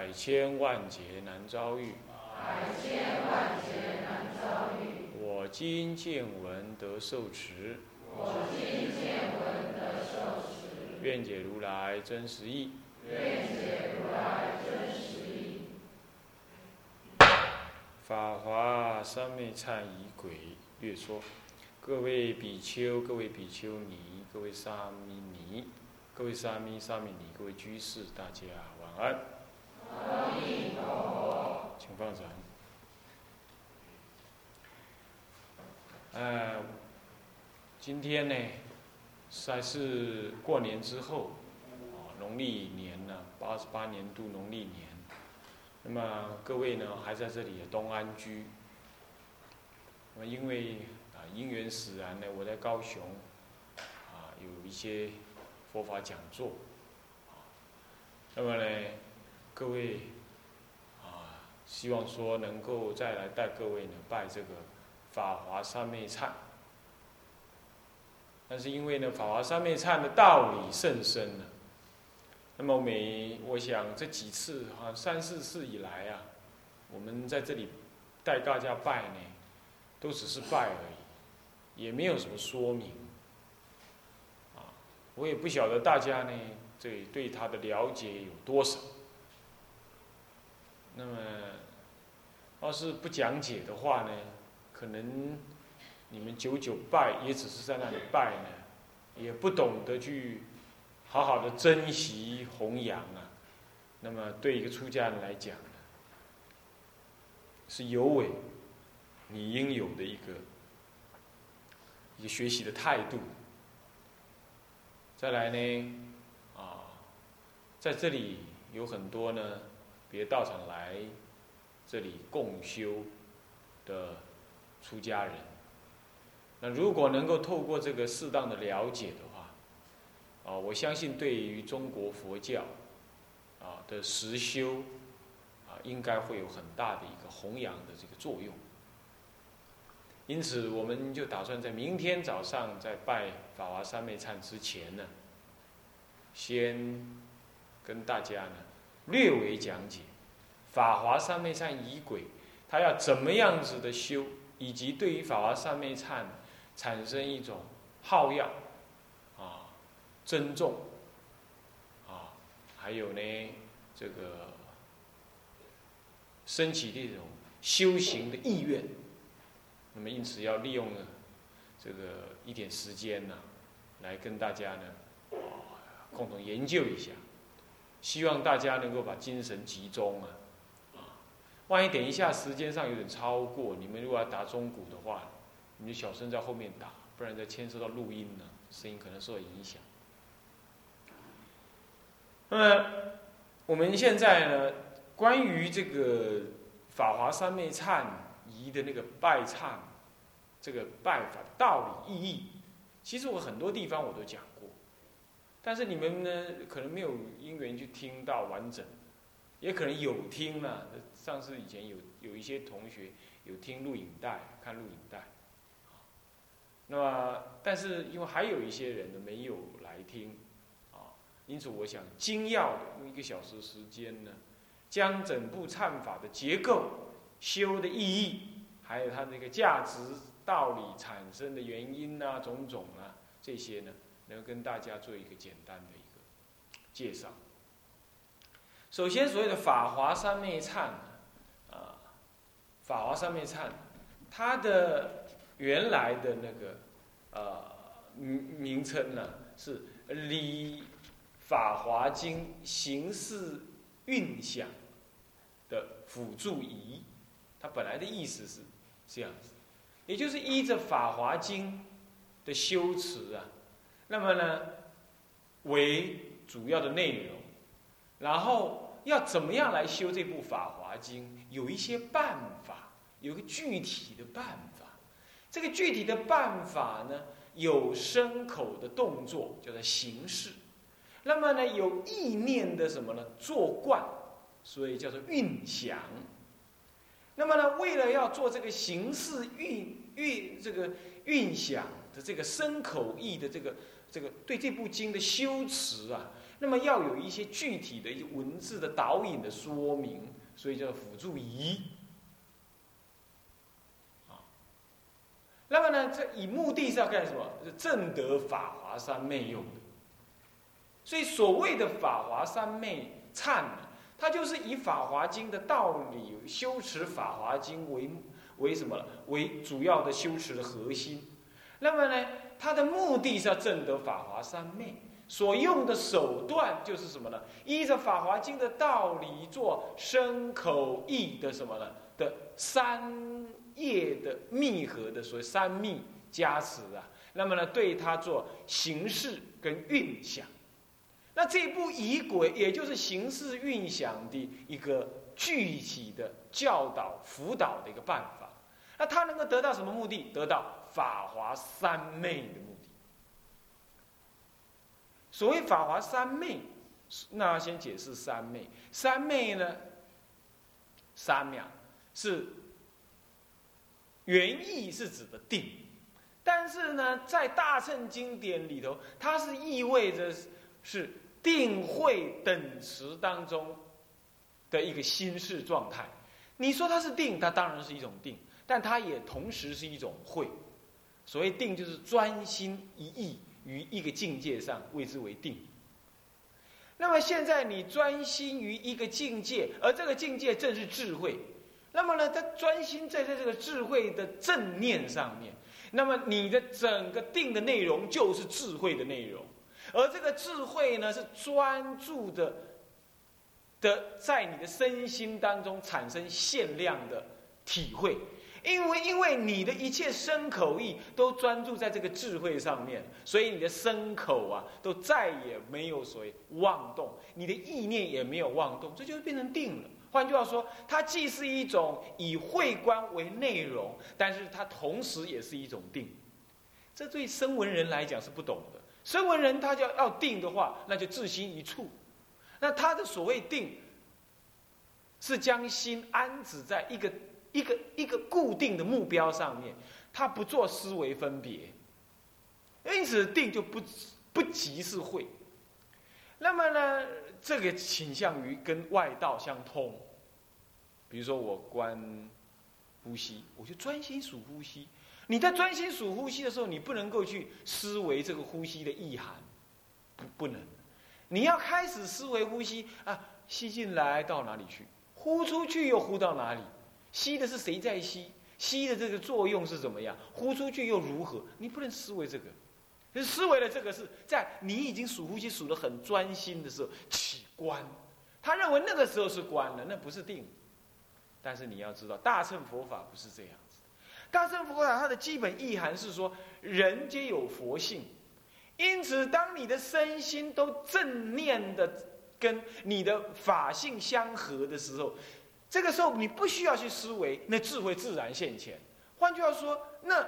百千万劫难遭遇。百千万劫难遭遇。我今见闻得受持。我今见闻得受持。愿解如来真实义。愿解如来真实义。法华三昧忏仪轨略说，各位比丘、各位比丘尼、各位沙弥尼、各位沙弥、沙弥尼、各位居士，大家晚安。请放掌。呃，今天呢，算是过年之后，啊，农历年呢，八十八年度农历年。那么各位呢，还在这里东安居。那么因为啊因缘使然呢，我在高雄，啊有一些佛法讲座，啊，那么呢，各位啊，希望说能够再来带各位呢拜这个法华三昧忏。但是因为呢，法华三昧忏的道理甚深呢。那么每我想这几次啊三四次以来啊，我们在这里带大家拜呢，都只是拜而已，也没有什么说明。啊，我也不晓得大家呢这对他的了解有多少。那么，要是不讲解的话呢，可能你们久久拜也只是在那里拜呢，也不懂得去。好好的珍惜弘扬啊，那么对一个出家人来讲呢，是有违你应有的一个一个学习的态度。再来呢，啊，在这里有很多呢，别道场来这里共修的出家人，那如果能够透过这个适当的了解的话。啊，我相信对于中国佛教啊的实修啊，应该会有很大的一个弘扬的这个作用。因此，我们就打算在明天早上在拜法华三昧忏之前呢，先跟大家呢略微讲解法华三昧忏仪轨，他要怎么样子的修，以及对于法华三昧忏产生一种好要。尊重，啊，还有呢，这个升起这种修行的意愿，那么因此要利用呢这个一点时间呢，来跟大家呢共同研究一下，希望大家能够把精神集中啊，啊，万一等一下时间上有点超过，你们如果要打中鼓的话，你就小声在后面打，不然再牵涉到录音呢，声音可能受影响。那么我们现在呢，关于这个法华三昧忏仪的那个拜忏，这个拜法道理意义，其实我很多地方我都讲，但是你们呢可能没有因缘去听到完整，也可能有听了。上次以前有有一些同学有听录影带，看录影带，那么但是因为还有一些人呢没有来听。啊因此，我想精要的用一个小时时间呢，将整部忏法的结构、修的意义，还有它那个价值、道理产生的原因啊，种种啊，这些呢，能跟大家做一个简单的一个介绍。首先，所谓的法华三昧忏啊，法华三昧忏，它的原来的那个呃名名称呢是理。法华经形式运想的辅助仪，它本来的意思是这样子，也就是依着法华经的修辞啊，那么呢为主要的内容，然后要怎么样来修这部《法华经》，有一些办法，有个具体的办法。这个具体的办法呢，有身口的动作，叫做形式。那么呢，有意念的什么呢？作惯，所以叫做运想。那么呢，为了要做这个形式运运这个运想的这个身口意的这个这个对这部经的修持啊，那么要有一些具体的文字的导引的说明，所以叫辅助仪。啊，那么呢，这以目的是要干什么？是正得法华三昧用的。所以所谓的法华三昧忏呢，它就是以《法华经》的道理修持《法华经》为为什么？为主要的修持的核心。那么呢，他的目的是要证得法华三昧，所用的手段就是什么呢？依着《法华经》的道理做身口意的什么呢？的三业的密合的，所谓三密加持啊。那么呢，对他做形式跟运想。那这部仪轨，也就是形式运想的一个具体的教导辅导的一个办法。那他能够得到什么目的？得到法华三昧的目的。所谓法华三昧，那先解释三昧。三昧呢，三秒是原意是指的定，但是呢，在大乘经典里头，它是意味着是。定慧等词当中的一个心事状态，你说它是定，它当然是一种定，但它也同时是一种慧。所谓定，就是专心一意于一个境界上，谓之为定。那么现在你专心于一个境界，而这个境界正是智慧。那么呢，他专心在在这个智慧的正念上面，那么你的整个定的内容就是智慧的内容。而这个智慧呢，是专注的的，在你的身心当中产生限量的体会，因为因为你的一切身口意都专注在这个智慧上面，所以你的身口啊，都再也没有所谓妄动，你的意念也没有妄动，这就变成定了。换句话说，它既是一种以慧观为内容，但是它同时也是一种定。这对声闻人来讲是不懂的。声闻人他要要定的话，那就自心一处。那他的所谓定，是将心安置在一个一个一个固定的目标上面，他不做思维分别，因此定就不不即是会。那么呢，这个倾向于跟外道相通。比如说我观呼吸，我就专心数呼吸。你在专心数呼吸的时候，你不能够去思维这个呼吸的意涵，不不能。你要开始思维呼吸啊，吸进来到哪里去，呼出去又呼到哪里？吸的是谁在吸？吸的这个作用是怎么样？呼出去又如何？你不能思维这个，你思维的这个是在你已经数呼吸数的很专心的时候起观，他认为那个时候是观了，那不是定。但是你要知道，大乘佛法不是这样子。大乘佛法它的基本意涵是说，人皆有佛性，因此，当你的身心都正念的跟你的法性相合的时候，这个时候你不需要去思维，那智慧自然现前。换句话说，那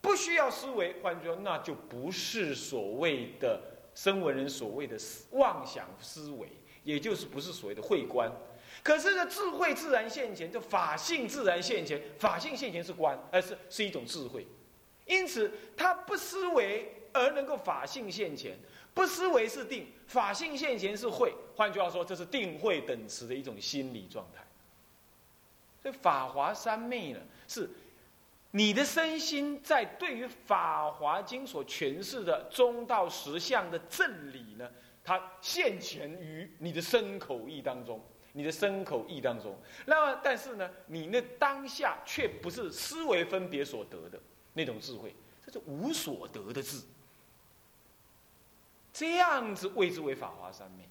不需要思维，换句话说，那就不是所谓的声闻人所谓的妄想思维，也就是不是所谓的慧观。可是呢，智慧自然现前，就法性自然现前。法性现前是观，而是是一种智慧。因此，他不思维而能够法性现前，不思维是定，法性现前是慧。换句话说，这是定慧等词的一种心理状态。法华三昧呢，是你的身心在对于《法华经》所诠释的中道实相的正理呢，它现前于你的身口意当中。你的身口意当中，那么但是呢，你那当下却不是思维分别所得的那种智慧，这是无所得的智。这样子谓之为法华三昧，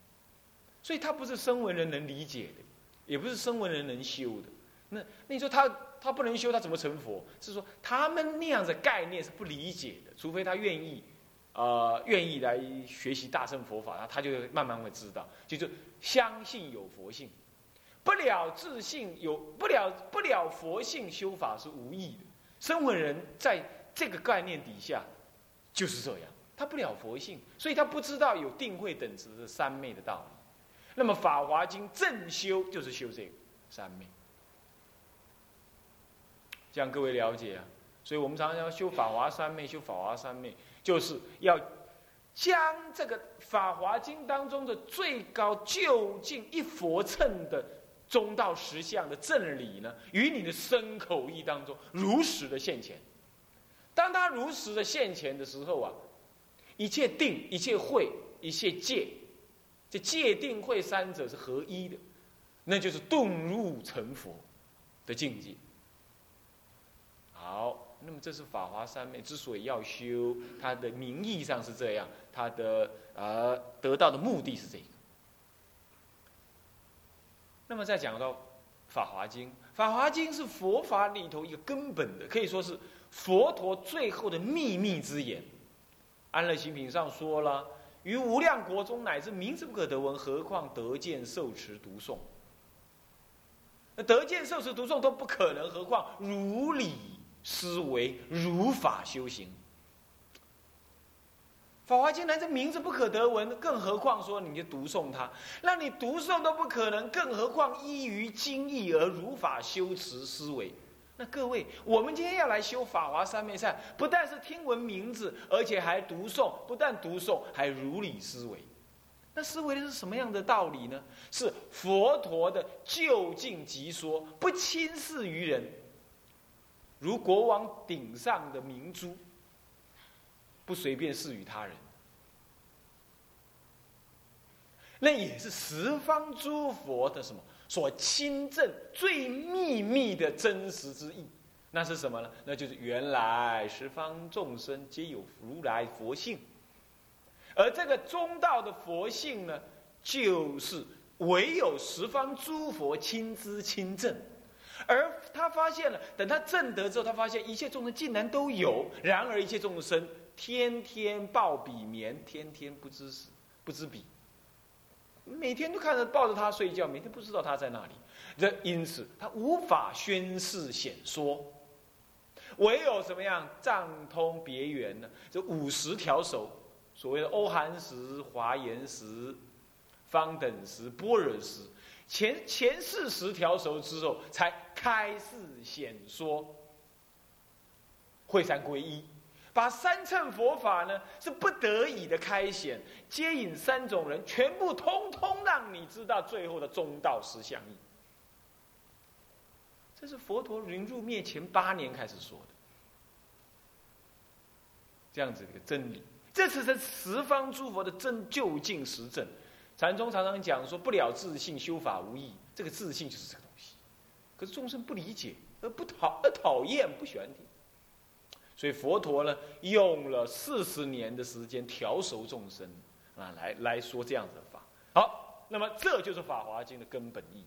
所以它不是声闻人能理解的，也不是声闻人能修的。那那你说他他不能修，他怎么成佛？是说他们那样的概念是不理解的，除非他愿意呃愿意来学习大乘佛法，然后他就慢慢会知道，就是相信有佛性，不了自信有不了不了佛性修法是无益的。声闻人在这个概念底下就是这样，他不了佛性，所以他不知道有定慧等值的三昧的道理。那么《法华经》正修就是修这个三昧，这样各位了解啊。所以我们常常要修法华三昧，修法华三昧，就是要将这个《法华经》当中的最高究竟一佛乘的中道实相的正理呢，与你的身口意当中如实的现前。当他如实的现前的时候啊，一切定、一切慧、一切戒，这戒定慧三者是合一的，那就是顿入成佛的境界。好。那么这是法华三昧之所以要修，它的名义上是这样，它的呃得到的目的是这个。那么再讲到法华经，法华经是佛法里头一个根本的，可以说是佛陀最后的秘密之言。安乐行品上说了，于无量国中乃至名字不可得闻，何况得见受持读诵？得见受持读诵都不可能，何况如理？思维如法修行，《法华经》乃这名字不可得闻，更何况说你就读诵它，让你读诵都不可能，更何况依于经义而如法修持思维。那各位，我们今天要来修法华三昧忏，不但是听闻名字，而且还读诵，不但读诵，还如理思维。那思维的是什么样的道理呢？是佛陀的就近即说，不轻视于人。如国王顶上的明珠，不随便赐予他人，那也是十方诸佛的什么所亲证最秘密的真实之意。那是什么呢？那就是原来十方众生皆有如来佛性，而这个中道的佛性呢，就是唯有十方诸佛亲知亲证。而他发现了，等他证得之后，他发现一切众生竟然都有。然而一切众生天天抱彼眠，天天不知死不知彼，每天都看着抱着他睡觉，每天不知道他在那里。这因此他无法宣示显说，唯有什么样藏通别圆呢？这五十条手，所谓的欧韩石、华严石、方等石、般若石。前前四十条熟之后，才开示显说会三归一，把三乘佛法呢是不得已的开显，接引三种人，全部通通让你知道最后的中道实相义。这是佛陀临入灭前八年开始说的，这样子的一个真理，这是是十方诸佛的真究竟实证。禅宗常常讲说不了自信修法无益，这个自信就是这个东西。可是众生不理解，而不讨而讨厌，不喜欢听。所以佛陀呢，用了四十年的时间调熟众生啊，来来说这样子的法。好，那么这就是《法华经》的根本意。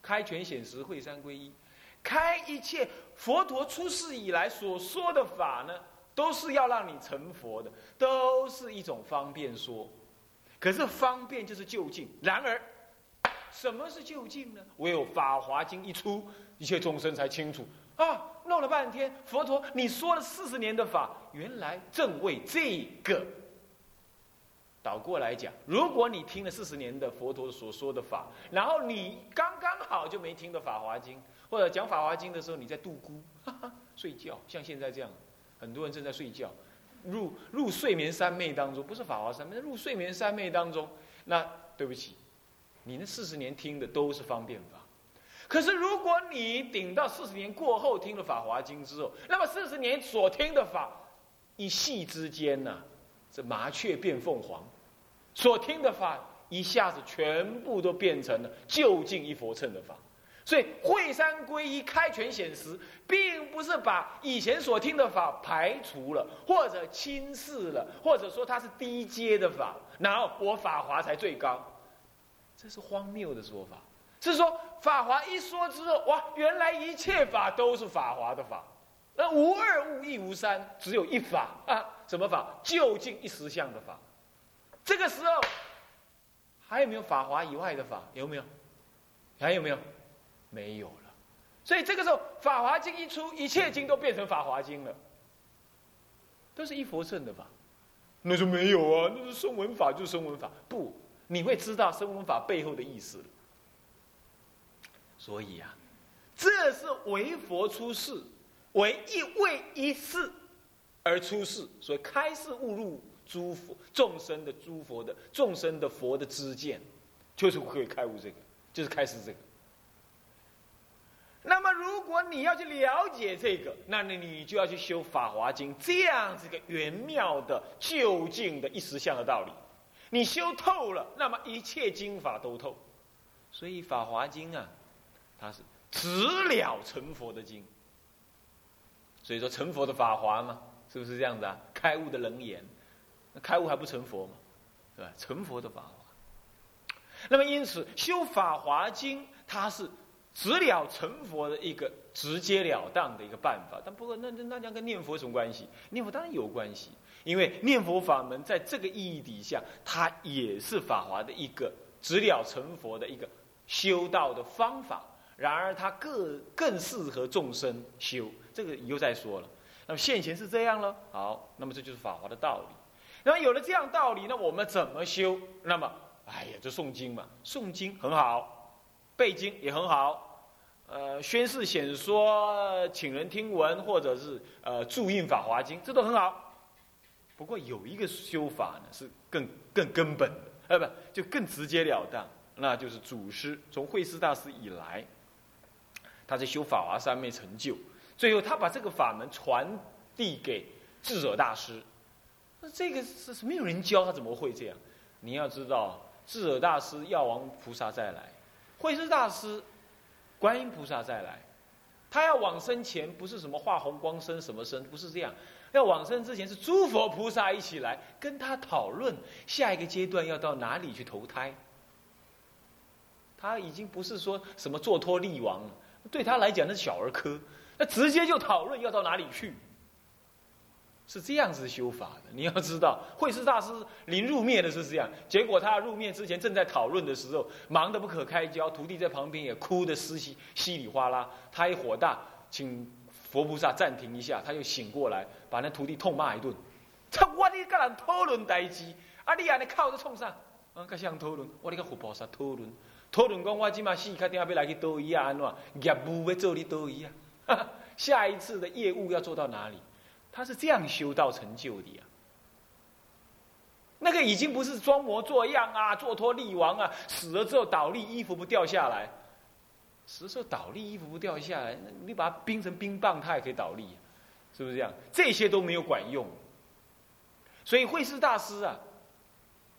开权显实，会三归一，开一切佛陀出世以来所说的法呢，都是要让你成佛的，都是一种方便说。可是方便就是就近，然而，什么是就近呢？唯有《法华经》一出，一切众生才清楚啊！弄了半天，佛陀你说了四十年的法，原来正为这个。倒过来讲，如果你听了四十年的佛陀所说的法，然后你刚刚好就没听的《法华经》，或者讲《法华经》的时候你在度孤哈哈，睡觉，像现在这样，很多人正在睡觉。入入睡眠三昧当中，不是法华三昧，入睡眠三昧当中，那对不起，你那四十年听的都是方便法。可是如果你顶到四十年过后听了《法华经》之后，那么四十年所听的法，一系之间呐，这麻雀变凤凰，所听的法一下子全部都变成了就近一佛乘的法。所以会三归一开权显实，并不是把以前所听的法排除了，或者轻视了，或者说它是低阶的法，然后我法华才最高，这是荒谬的说法。是说法华一说之后，哇，原来一切法都是法华的法，那无二无一无三，只有一法啊，什么法？究竟一实相的法。这个时候还有没有法华以外的法？有没有？还有没有？没有了。所以这个时候，《法华经》一出，一切经都变成《法华经》了，都是一佛圣的吧。那就没有啊，那是声闻法，就是声闻法。不，你会知道声闻法背后的意思了。所以啊，这是为佛出世，为一为一世而出世，所以开示误入诸佛众生的诸佛的众生的佛的知见，就是可以开悟这个，就是开始这个。那么，如果你要去了解这个，那你你就要去修《法华经》这样子个圆妙的、究竟的一实相的道理。你修透了，那么一切经法都透。所以《法华经》啊，它是直了成佛的经。所以说，成佛的法华嘛，是不是这样子啊？开悟的楞严，那开悟还不成佛吗？对吧？成佛的法华。那么，因此修《法华经》，它是。直了成佛的一个直截了当的一个办法，但不过那那那跟念佛有什么关系？念佛当然有关系，因为念佛法门在这个意义底下，它也是法华的一个直了成佛的一个修道的方法。然而，它更更适合众生修，这个以后再说了。那么现前是这样了，好，那么这就是法华的道理。那么有了这样道理，那我们怎么修？那么，哎呀，就诵经嘛，诵经很好。背经也很好，呃，宣誓显说，请人听闻，或者是呃注印《法华经》，这都很好。不过有一个修法呢，是更更根本的，呃，不，就更直截了当，那就是祖师从慧师大师以来，他在修法华三昧成就，最后他把这个法门传递给智者大师。那这个是是没有人教他怎么会这样？你要知道，智者大师药王菩萨再来。慧师大师，观音菩萨再来，他要往生前不是什么化红光身什么身，不是这样，要往生之前是诸佛菩萨一起来跟他讨论下一个阶段要到哪里去投胎。他已经不是说什么做托利王了，对他来讲那是小儿科，那直接就讨论要到哪里去。是这样子修法的，你要知道，慧师大师临入灭的是这样。结果他入灭之前正在讨论的时候，忙得不可开交，徒弟在旁边也哭得稀稀稀里哗啦。他一火大，请佛菩萨暂停一下，他又醒过来，把那徒弟痛骂一顿。他我你跟人讨论代志，啊你安尼靠着冲上，啊跟谁讨论？我你跟佛菩萨讨论，讨论讲我今嘛死，确定要来去多医啊？安怎业务要做你多医啊？下一次的业务要做到哪里？他是这样修道成就的呀，那个已经不是装模作样啊，做托利王啊，死了之后倒立，衣服不掉下来，死的时候倒立，衣服不掉下来，那你把它冰成冰棒，它也可以倒立，是不是这样？这些都没有管用，所以慧师大师啊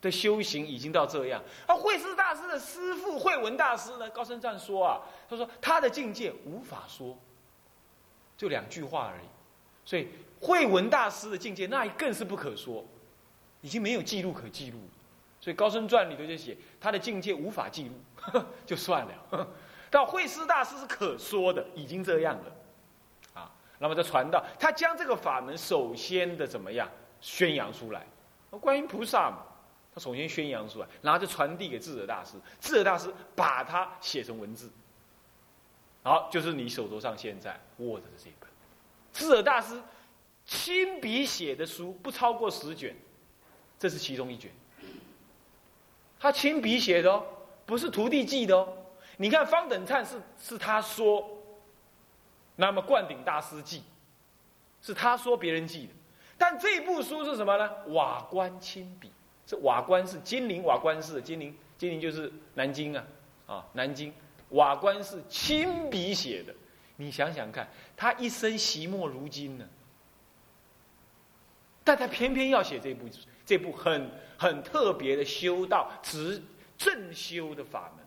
的修行已经到这样，而慧师大师的师父慧文大师呢，高僧赞说啊，他说他的境界无法说，就两句话而已，所以。慧文大师的境界，那更是不可说，已经没有记录可记录所以《高僧传》里头就写他的境界无法记录，就算了。到慧师大师是可说的，已经这样了。啊，那么再传道，他将这个法门首先的怎么样宣扬出来？观音菩萨嘛，他首先宣扬出来，然后就传递给智者大师，智者大师把它写成文字。好，就是你手头上现在握着的这一本，智者大师。亲笔写的书不超过十卷，这是其中一卷。他亲笔写的哦，不是徒弟记的哦。你看方等灿是是他说，那么灌顶大师记，是他说别人记的。但这部书是什么呢？瓦官亲笔，这瓦官是金陵瓦官寺，金陵金陵就是南京啊啊南京瓦官是亲笔写的。你想想看，他一生惜墨如金呢。但他偏偏要写这部这部很很特别的修道直正修的法门，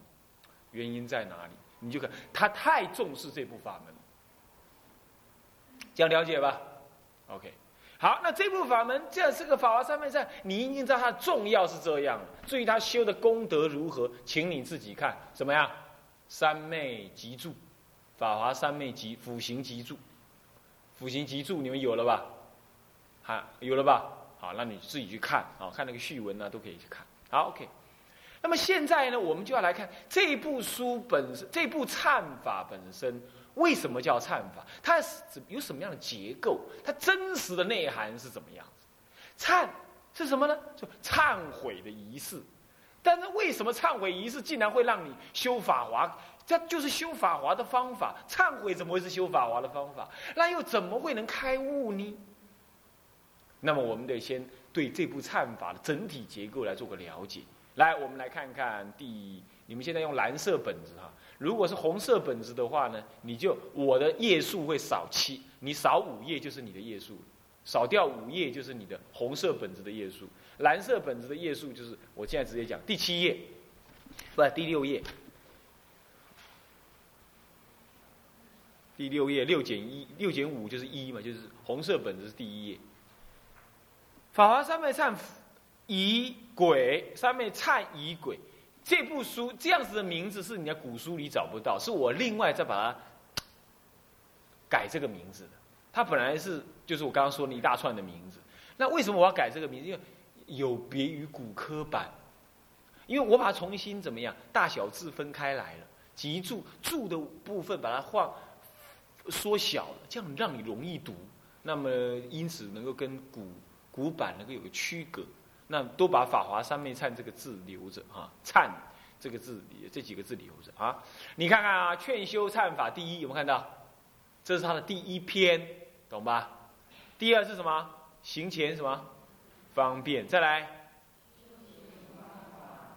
原因在哪里？你就看他太重视这部法门，这样了解吧？OK，好，那这部法门这样是个法华三昧在，你一定知道它重要是这样。至于他修的功德如何，请你自己看怎么样？三昧集注，法华三昧集辅行集注。辅行集注你们有了吧？好，有了吧？好，那你自己去看啊，看那个序文呢，都可以去看。好，OK。那么现在呢，我们就要来看这部书本身，这部忏法本身为什么叫忏法？它是有什么样的结构？它真实的内涵是怎么样子？忏是什么呢？就忏悔的仪式。但是为什么忏悔仪式竟然会让你修法华？这就是修法华的方法。忏悔怎么会是修法华的方法？那又怎么会能开悟呢？那么我们得先对这部忏法的整体结构来做个了解。来，我们来看看第，你们现在用蓝色本子哈，如果是红色本子的话呢，你就我的页数会少七，你少五页就是你的页数，少掉五页就是你的红色本子的页数，蓝色本子的页数就是我现在直接讲第七页，不，第六页，第六页六减一，六减五就是一嘛，就是红色本子是第一页，法华三昧忏。仪轨三昧忏仪轨这部书这样子的名字是你在古书里找不到，是我另外再把它改这个名字的。它本来是就是我刚刚说的一大串的名字。那为什么我要改这个名字？因为有别于古科版，因为我把它重新怎么样大小字分开来了，集注注的部分把它画缩小了，这样让你容易读。那么因此能够跟古古板能够有个区隔。那都把“法华三昧忏”这个字留着啊，“忏”这个字这几个字留着啊。你看看啊，《劝修忏法》第一有没有看到？这是它的第一篇，懂吧？第二是什么？行前什么？方便。再来，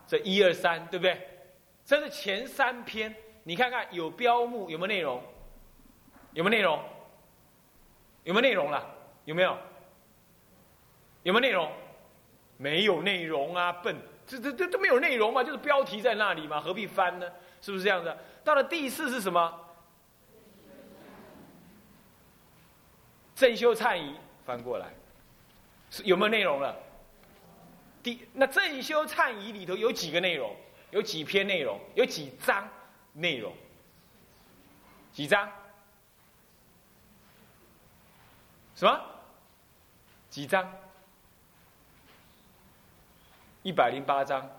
这一二三，对不对？这是前三篇。你看看有标目有没有内容？有没有内容？有没有内容了？有没有？有没有内容？没有内容啊，笨！这这这都没有内容嘛，就是标题在那里嘛，何必翻呢？是不是这样子？到了第四是什么？正修忏仪，翻过来，是有没有内容了？第那正修忏仪里头有几个内容？有几篇内容？有几章内容？几章？什么？几章？一百零八章，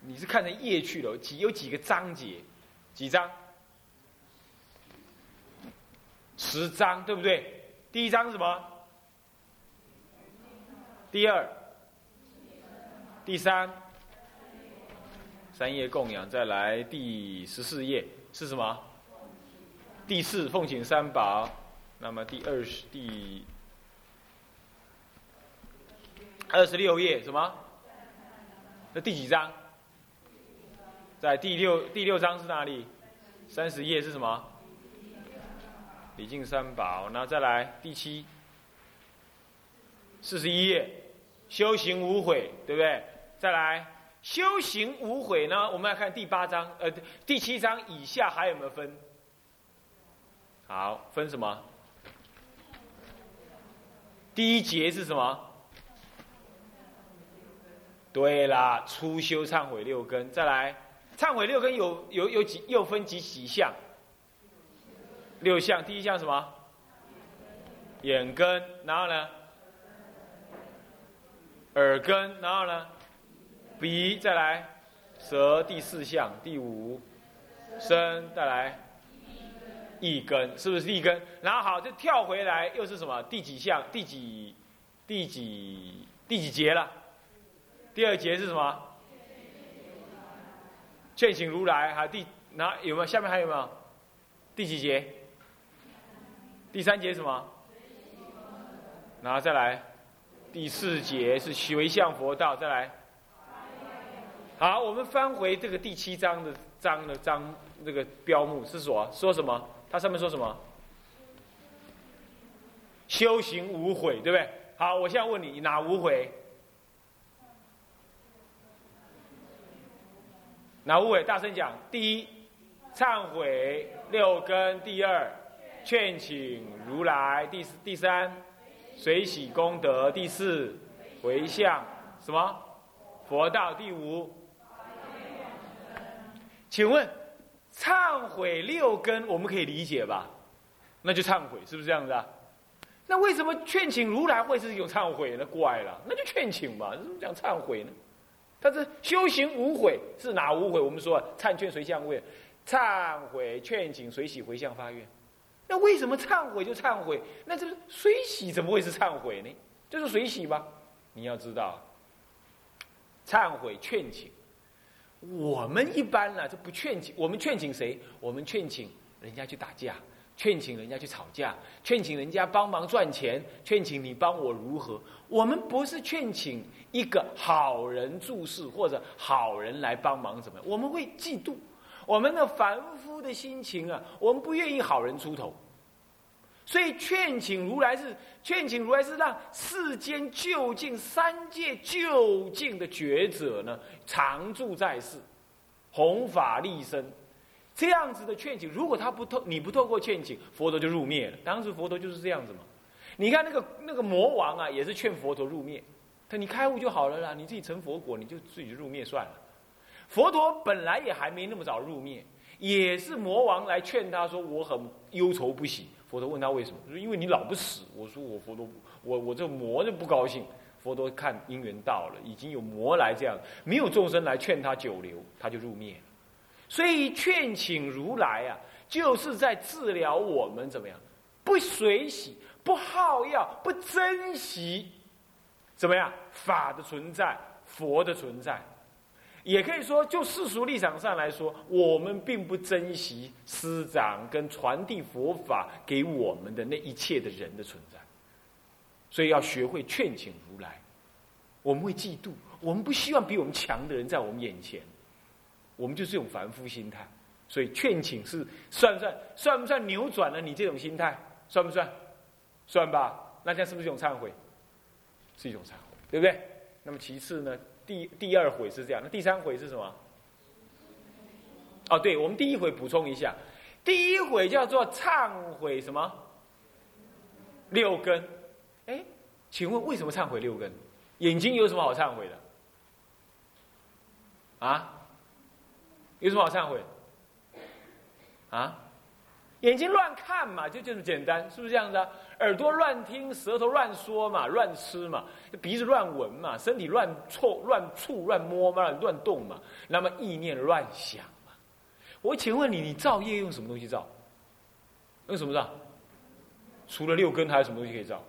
你是看成页去了？几有几个章节？几章？十章，对不对？第一章是什么？第二、第三，三页供养，再来第十四页是什么？第四奉请三宝，那么第二十第二十六页什么？第几章？在第六第六章是哪里？三十页是什么？礼敬三宝。那再来第七，四十一页，修行无悔，对不对？再来修行无悔呢？我们来看第八章，呃，第七章以下还有没有分？好，分什么？第一节是什么？对啦，初修忏悔六根，再来，忏悔六根有有有几又分几几项？六项，第一项什么？眼根，然后呢？耳根，然后呢？鼻，再来，舌，第四项，第五，身，再来，一根，是不是一根？然后好，就跳回来，又是什么？第几项？第几？第几？第几节了？第二节是什么？劝请如来，还第哪有没有？下面还有没有？第几节？第三节什么？然后再来，第四节是随向佛道，再来。好，我们翻回这个第七章的章的章，这个标目是说说什么？它上面说什么？修行无悔，对不对？好，我现在问你，哪无悔？那五位？大声讲。第一，忏悔六根；第二，劝请如来；第四第三，随喜功德；第四，回向什么？佛道。第五，请问，忏悔六根我们可以理解吧？那就忏悔，是不是这样子啊？那为什么劝请如来会是一种忏悔呢？怪了，那就劝请吧，怎么讲忏悔呢？他是修行无悔，是哪无悔？我们说忏劝随向位，忏悔劝请随喜回向发愿。那为什么忏悔就忏悔？那这个随喜怎么会是忏悔呢？就是随喜吧？你要知道，忏悔劝请，我们一般呢就不劝请。我们劝请谁？我们劝请人家去打架。劝请人家去吵架，劝请人家帮忙赚钱，劝请你帮我如何？我们不是劝请一个好人注事或者好人来帮忙，怎么样？我们会嫉妒，我们的凡夫的心情啊，我们不愿意好人出头，所以劝请如来是劝请如来是让世间究竟三界究竟的觉者呢常住在世，弘法利生。这样子的劝请，如果他不透，你不透过劝请，佛陀就入灭了。当时佛陀就是这样子嘛。你看那个那个魔王啊，也是劝佛陀入灭。他你开悟就好了啦，你自己成佛果，你就自己入灭算了。佛陀本来也还没那么早入灭，也是魔王来劝他说我很忧愁不喜。佛陀问他为什么？说因为你老不死。我说我佛陀，我我这魔就不高兴。佛陀看因缘到了，已经有魔来这样，没有众生来劝他久留，他就入灭。所以劝请如来啊，就是在治疗我们怎么样？不随喜，不好药，不珍惜，怎么样？法的存在，佛的存在，也可以说，就世俗立场上来说，我们并不珍惜师长跟传递佛法给我们的那一切的人的存在。所以要学会劝请如来，我们会嫉妒，我们不希望比我们强的人在我们眼前。我们就是这种凡夫心态，所以劝请是算不算算不算扭转了你这种心态？算不算？算吧。那这样是不是一种忏悔？是一种忏悔，对不对？那么其次呢？第第二悔是这样，那第三悔是什么？哦，对，我们第一回补充一下，第一回叫做忏悔什么？六根。哎，请问为什么忏悔六根？眼睛有什么好忏悔的？啊？有什么好忏悔？啊，眼睛乱看嘛，就这么简单，是不是这样子？耳朵乱听，舌头乱说嘛，乱吃嘛，鼻子乱闻嘛，身体乱错、乱触、乱摸嘛，乱动嘛，那么意念乱想嘛。我请问你，你造业用什么东西造？用什么造？除了六根，还有什么东西可以造？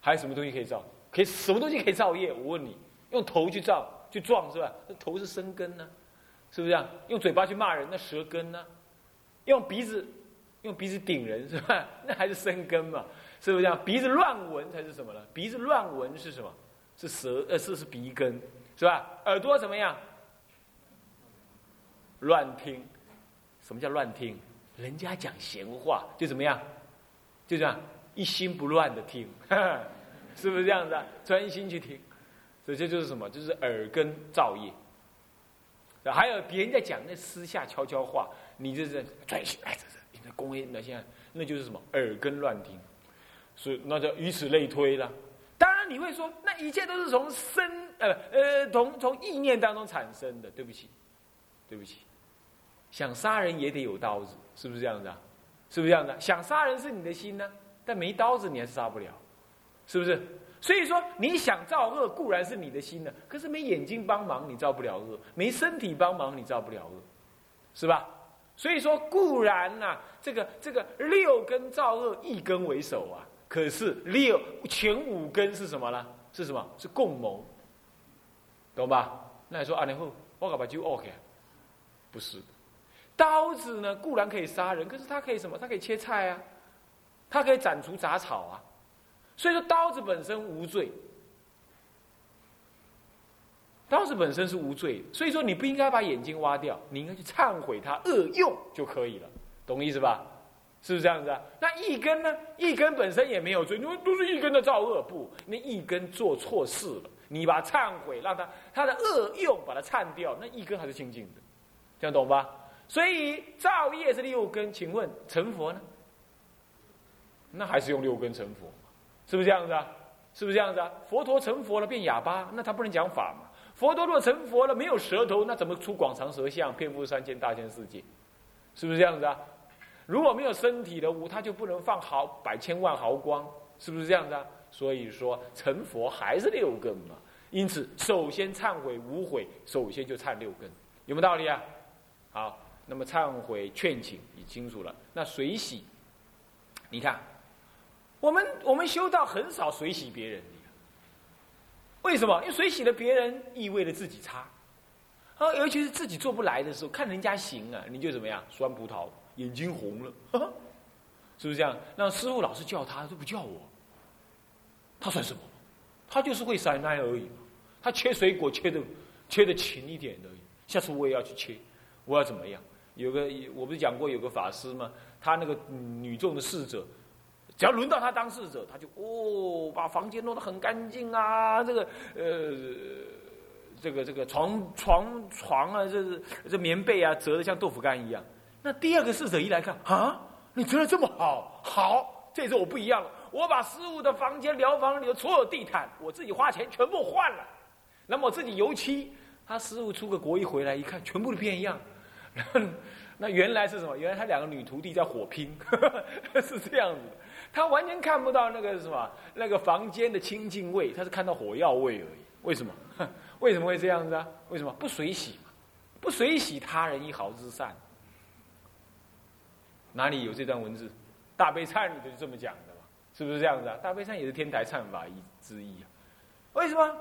还有什么东西可以造？可以什么东西可以造业？我问你，用头去造，去撞是吧？那头是生根呢？是不是这样？用嘴巴去骂人，那舌根呢？用鼻子，用鼻子顶人是吧？那还是生根嘛？是不是这样？鼻子乱闻才是什么呢？鼻子乱闻是什么？是舌呃是是鼻根是吧？耳朵怎么样？乱听，什么叫乱听？人家讲闲话就怎么样？就这样一心不乱的听，是不是这样子啊？专心去听，所以这就是什么？就是耳根造业。还有别人在讲那私下悄悄话，你这是专心哎，这是你的公业，那现在那就是什么耳根乱听，所以那就以此类推了。当然你会说，那一切都是从生呃呃从从意念当中产生的。对不起，对不起，想杀人也得有刀子，是不是这样子啊？是不是这样的？想杀人是你的心呢，但没刀子你还杀不了，是不是？所以说，你想造恶固然是你的心呢，可是没眼睛帮忙，你造不了恶；没身体帮忙，你造不了恶，是吧？所以说，固然呐，这个这个六根造恶，一根为首啊。可是六前五根是什么呢？是什么？是共谋，懂吧？那你说啊，然后我搞把就 OK，不是。刀子呢，固然可以杀人，可是它可以什么？它可以切菜啊，它可以斩除杂草啊。所以说，刀子本身无罪，刀子本身是无罪。所以说，你不应该把眼睛挖掉，你应该去忏悔它恶用就可以了，懂意思吧？是不是这样子啊？那一根呢？一根本身也没有罪，因为都是一根的造恶，不，那一根做错事了，你把忏悔，让他他的恶用把它忏掉，那一根还是清净的，这样懂吧？所以造业是六根，请问成佛呢？那还是用六根成佛。是不是这样子啊？是不是这样子啊？佛陀成佛了变哑巴，那他不能讲法嘛？佛陀若成佛了没有舌头，那怎么出广长舌相，遍覆三千大千世界？是不是这样子啊？如果没有身体的无，他就不能放毫百千万毫光，是不是这样子啊？所以说成佛还是六根嘛。因此，首先忏悔无悔，首先就忏六根，有没有道理啊？好，那么忏悔劝请已清楚了，那水洗，你看，我们我们修道很少水洗别人的，为什么？因为水洗了别人，意味着自己差，啊，尤其是自己做不来的时候，看人家行啊，你就怎么样？酸葡萄，眼睛红了，是不是这样？让师傅老是叫他，都不叫我，他算什么？他就是会塞奶而已。他切水果切的切的勤一点而已，下次我也要去切，我要怎么样？有个我不是讲过有个法师吗？他那个女众的侍者，只要轮到他当侍者，他就哦把房间弄得很干净啊，这个呃这个这个床床床啊，这是这棉被啊折的像豆腐干一样。那第二个侍者一来看啊，你折的这么好，好，这次我不一样了，我把师傅的房间疗房里的所有地毯，我自己花钱全部换了。那么我自己油漆，他师傅出个国一回来一看，全部都变样。那原来是什么？原来他两个女徒弟在火拼，是这样子。他完全看不到那个什么那个房间的清净味，他是看到火药味而已。为什么？为什么会这样子啊？为什么不水洗嘛？不水洗他人一毫之善。哪里有这段文字？大悲忏就是这么讲的嘛？是不是这样子啊？大悲忏也是天台忏法一之一啊？为什么？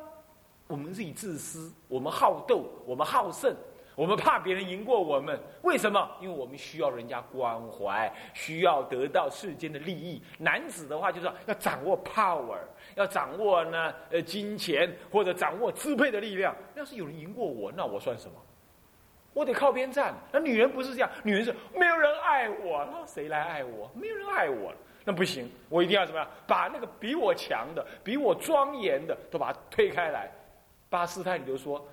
我们自己自私，我们好斗，我们好胜，我们怕别人赢过我们。为什么？因为我们需要人家关怀，需要得到世间的利益。男子的话就是要掌握 power，要掌握呢呃金钱或者掌握支配的力量。要是有人赢过我，那我算什么？我得靠边站。那女人不是这样，女人是没有人爱我，那谁来爱我？没有人爱我，那不行，我一定要怎么样？把那个比我强的、比我庄严的都把它推开来。巴斯泰你就说：“